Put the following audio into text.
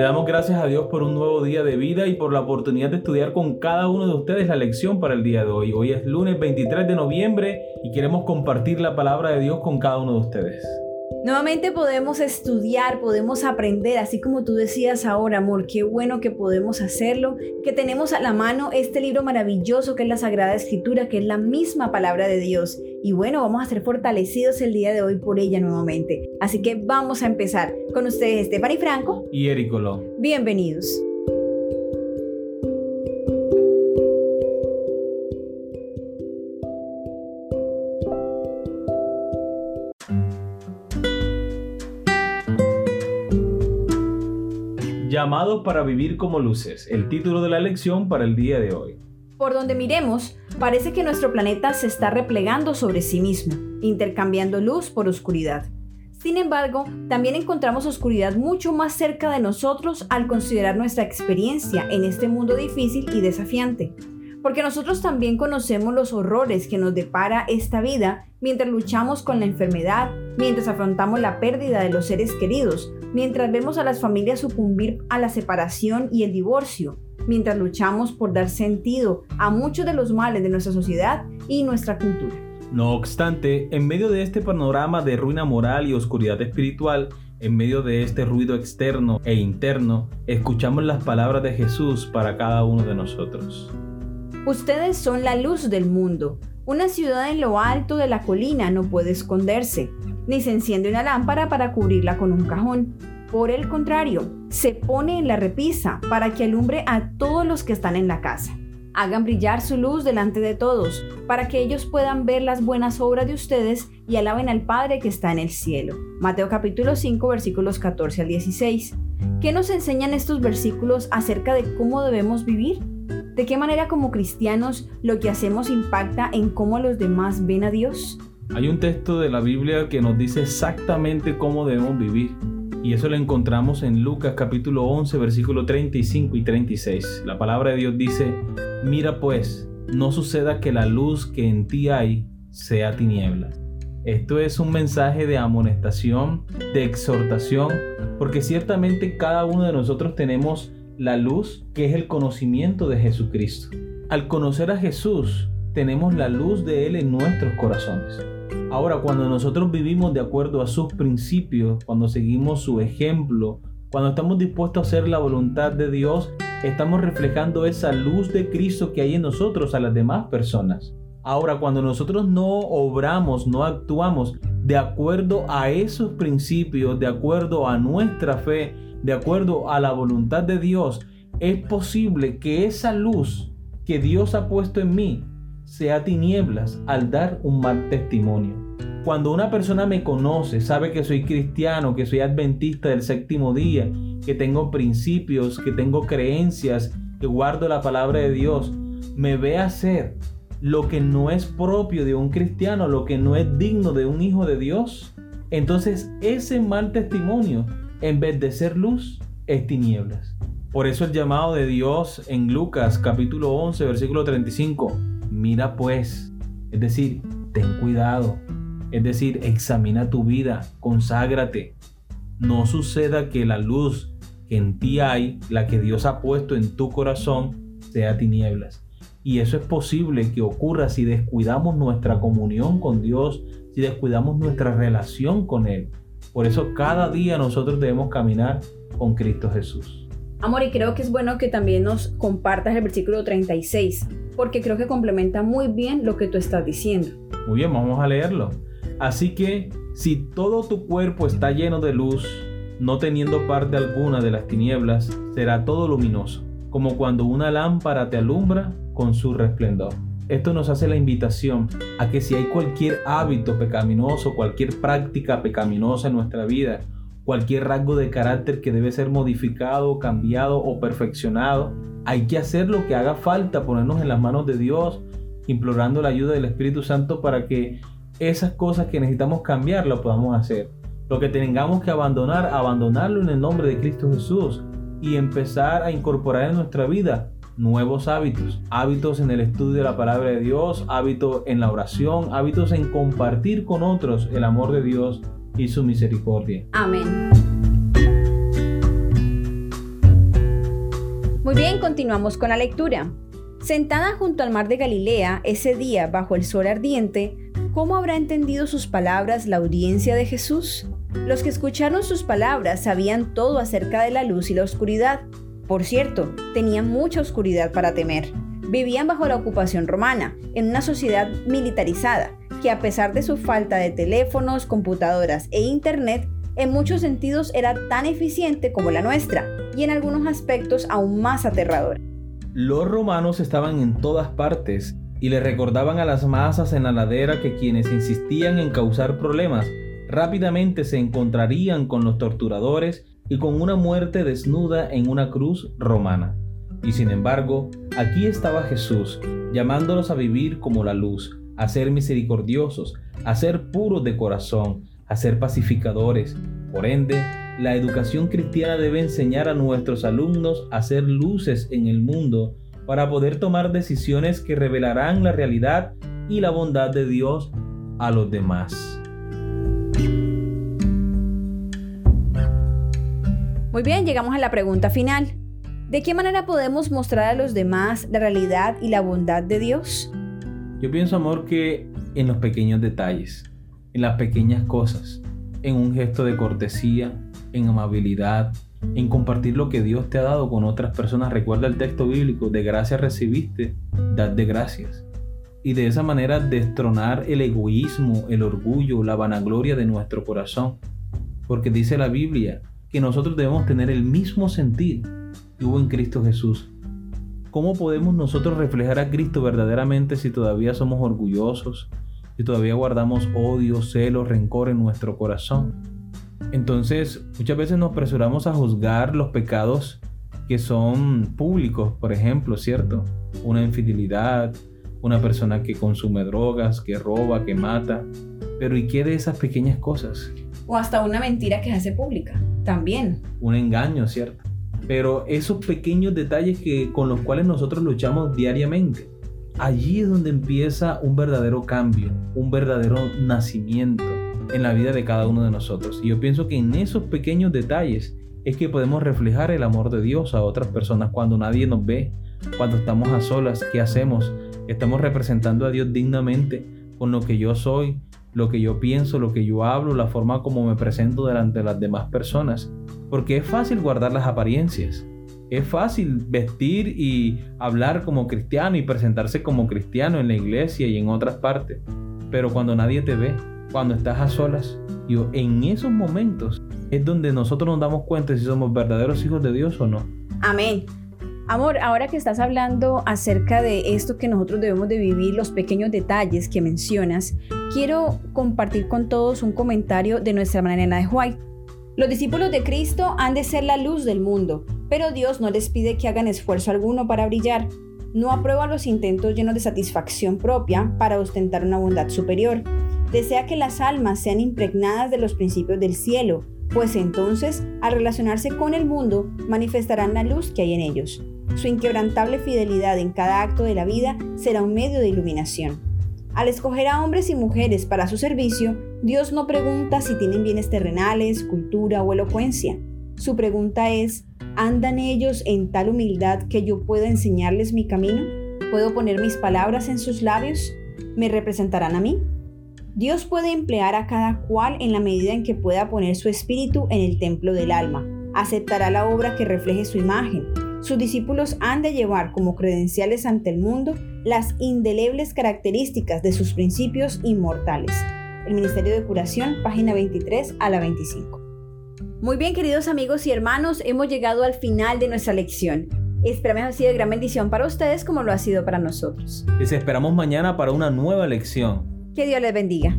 Le damos gracias a Dios por un nuevo día de vida y por la oportunidad de estudiar con cada uno de ustedes la lección para el día de hoy. Hoy es lunes 23 de noviembre y queremos compartir la palabra de Dios con cada uno de ustedes. Nuevamente podemos estudiar, podemos aprender, así como tú decías ahora, amor, qué bueno que podemos hacerlo, que tenemos a la mano este libro maravilloso que es la Sagrada Escritura, que es la misma palabra de Dios. Y bueno, vamos a ser fortalecidos el día de hoy por ella nuevamente. Así que vamos a empezar con ustedes, Stephanie Franco y Eric Bienvenidos. Llamados para vivir como luces, el título de la lección para el día de hoy. Por donde miremos, parece que nuestro planeta se está replegando sobre sí mismo, intercambiando luz por oscuridad. Sin embargo, también encontramos oscuridad mucho más cerca de nosotros al considerar nuestra experiencia en este mundo difícil y desafiante. Porque nosotros también conocemos los horrores que nos depara esta vida mientras luchamos con la enfermedad, mientras afrontamos la pérdida de los seres queridos, mientras vemos a las familias sucumbir a la separación y el divorcio, mientras luchamos por dar sentido a muchos de los males de nuestra sociedad y nuestra cultura. No obstante, en medio de este panorama de ruina moral y oscuridad espiritual, en medio de este ruido externo e interno, escuchamos las palabras de Jesús para cada uno de nosotros. Ustedes son la luz del mundo. Una ciudad en lo alto de la colina no puede esconderse, ni se enciende una lámpara para cubrirla con un cajón. Por el contrario, se pone en la repisa para que alumbre a todos los que están en la casa. Hagan brillar su luz delante de todos, para que ellos puedan ver las buenas obras de ustedes y alaben al Padre que está en el cielo. Mateo capítulo 5 versículos 14 al 16. ¿Qué nos enseñan estos versículos acerca de cómo debemos vivir? ¿De qué manera como cristianos lo que hacemos impacta en cómo los demás ven a Dios? Hay un texto de la Biblia que nos dice exactamente cómo debemos vivir. Y eso lo encontramos en Lucas capítulo 11, versículo 35 y 36. La palabra de Dios dice, mira pues, no suceda que la luz que en ti hay sea tinieblas. Esto es un mensaje de amonestación, de exhortación, porque ciertamente cada uno de nosotros tenemos la luz que es el conocimiento de Jesucristo. Al conocer a Jesús, tenemos la luz de Él en nuestros corazones. Ahora, cuando nosotros vivimos de acuerdo a sus principios, cuando seguimos su ejemplo, cuando estamos dispuestos a hacer la voluntad de Dios, estamos reflejando esa luz de Cristo que hay en nosotros a las demás personas. Ahora, cuando nosotros no obramos, no actuamos de acuerdo a esos principios, de acuerdo a nuestra fe, de acuerdo a la voluntad de Dios, es posible que esa luz que Dios ha puesto en mí sea tinieblas al dar un mal testimonio. Cuando una persona me conoce, sabe que soy cristiano, que soy adventista del séptimo día, que tengo principios, que tengo creencias, que guardo la palabra de Dios, me ve hacer lo que no es propio de un cristiano, lo que no es digno de un hijo de Dios, entonces ese mal testimonio en vez de ser luz, es tinieblas. Por eso el llamado de Dios en Lucas capítulo 11, versículo 35, mira pues, es decir, ten cuidado, es decir, examina tu vida, conságrate. No suceda que la luz que en ti hay, la que Dios ha puesto en tu corazón, sea tinieblas. Y eso es posible que ocurra si descuidamos nuestra comunión con Dios, si descuidamos nuestra relación con Él. Por eso cada día nosotros debemos caminar con Cristo Jesús. Amor, y creo que es bueno que también nos compartas el versículo 36, porque creo que complementa muy bien lo que tú estás diciendo. Muy bien, vamos a leerlo. Así que si todo tu cuerpo está lleno de luz, no teniendo parte alguna de las tinieblas, será todo luminoso, como cuando una lámpara te alumbra con su resplendor. Esto nos hace la invitación a que si hay cualquier hábito pecaminoso, cualquier práctica pecaminosa en nuestra vida, cualquier rasgo de carácter que debe ser modificado, cambiado o perfeccionado, hay que hacer lo que haga falta, ponernos en las manos de Dios, implorando la ayuda del Espíritu Santo para que esas cosas que necesitamos cambiar lo podamos hacer. Lo que tengamos que abandonar, abandonarlo en el nombre de Cristo Jesús y empezar a incorporar en nuestra vida nuevos hábitos, hábitos en el estudio de la palabra de Dios, hábitos en la oración, hábitos en compartir con otros el amor de Dios y su misericordia. Amén. Muy bien, continuamos con la lectura. Sentada junto al mar de Galilea, ese día bajo el sol ardiente, ¿cómo habrá entendido sus palabras la audiencia de Jesús? Los que escucharon sus palabras sabían todo acerca de la luz y la oscuridad. Por cierto, tenían mucha oscuridad para temer. Vivían bajo la ocupación romana, en una sociedad militarizada, que a pesar de su falta de teléfonos, computadoras e internet, en muchos sentidos era tan eficiente como la nuestra, y en algunos aspectos aún más aterradora. Los romanos estaban en todas partes y le recordaban a las masas en la ladera que quienes insistían en causar problemas rápidamente se encontrarían con los torturadores y con una muerte desnuda en una cruz romana. Y sin embargo, aquí estaba Jesús, llamándolos a vivir como la luz, a ser misericordiosos, a ser puros de corazón, a ser pacificadores. Por ende, la educación cristiana debe enseñar a nuestros alumnos a ser luces en el mundo para poder tomar decisiones que revelarán la realidad y la bondad de Dios a los demás. Muy bien, llegamos a la pregunta final. ¿De qué manera podemos mostrar a los demás la realidad y la bondad de Dios? Yo pienso, amor, que en los pequeños detalles, en las pequeñas cosas, en un gesto de cortesía, en amabilidad, en compartir lo que Dios te ha dado con otras personas. Recuerda el texto bíblico, de gracia recibiste, dad de gracias. Y de esa manera destronar el egoísmo, el orgullo, la vanagloria de nuestro corazón. Porque dice la Biblia, que nosotros debemos tener el mismo sentir que hubo en Cristo Jesús. ¿Cómo podemos nosotros reflejar a Cristo verdaderamente si todavía somos orgullosos, si todavía guardamos odio, celo, rencor en nuestro corazón? Entonces, muchas veces nos apresuramos a juzgar los pecados que son públicos, por ejemplo, ¿cierto? Una infidelidad, una persona que consume drogas, que roba, que mata. Pero ¿y qué de esas pequeñas cosas? O hasta una mentira que se hace pública también. Un engaño, ¿cierto? Pero esos pequeños detalles que, con los cuales nosotros luchamos diariamente, allí es donde empieza un verdadero cambio, un verdadero nacimiento en la vida de cada uno de nosotros. Y yo pienso que en esos pequeños detalles es que podemos reflejar el amor de Dios a otras personas cuando nadie nos ve, cuando estamos a solas, ¿qué hacemos? Estamos representando a Dios dignamente con lo que yo soy, lo que yo pienso, lo que yo hablo, la forma como me presento delante de las demás personas. Porque es fácil guardar las apariencias. Es fácil vestir y hablar como cristiano y presentarse como cristiano en la iglesia y en otras partes. Pero cuando nadie te ve, cuando estás a solas, yo, en esos momentos es donde nosotros nos damos cuenta si somos verdaderos hijos de Dios o no. Amén. Amor, ahora que estás hablando acerca de esto que nosotros debemos de vivir, los pequeños detalles que mencionas, quiero compartir con todos un comentario de nuestra hermana de White. Los discípulos de Cristo han de ser la luz del mundo, pero Dios no les pide que hagan esfuerzo alguno para brillar. No aprueba los intentos llenos de satisfacción propia para ostentar una bondad superior. Desea que las almas sean impregnadas de los principios del cielo, pues entonces, al relacionarse con el mundo, manifestarán la luz que hay en ellos. Su inquebrantable fidelidad en cada acto de la vida será un medio de iluminación. Al escoger a hombres y mujeres para su servicio, Dios no pregunta si tienen bienes terrenales, cultura o elocuencia. Su pregunta es, ¿andan ellos en tal humildad que yo pueda enseñarles mi camino? ¿Puedo poner mis palabras en sus labios? ¿Me representarán a mí? Dios puede emplear a cada cual en la medida en que pueda poner su espíritu en el templo del alma. Aceptará la obra que refleje su imagen sus discípulos han de llevar como credenciales ante el mundo las indelebles características de sus principios inmortales. El Ministerio de Curación, página 23 a la 25. Muy bien, queridos amigos y hermanos, hemos llegado al final de nuestra lección. Esperamos ha sido de gran bendición para ustedes como lo ha sido para nosotros. Les esperamos mañana para una nueva lección. Que Dios les bendiga.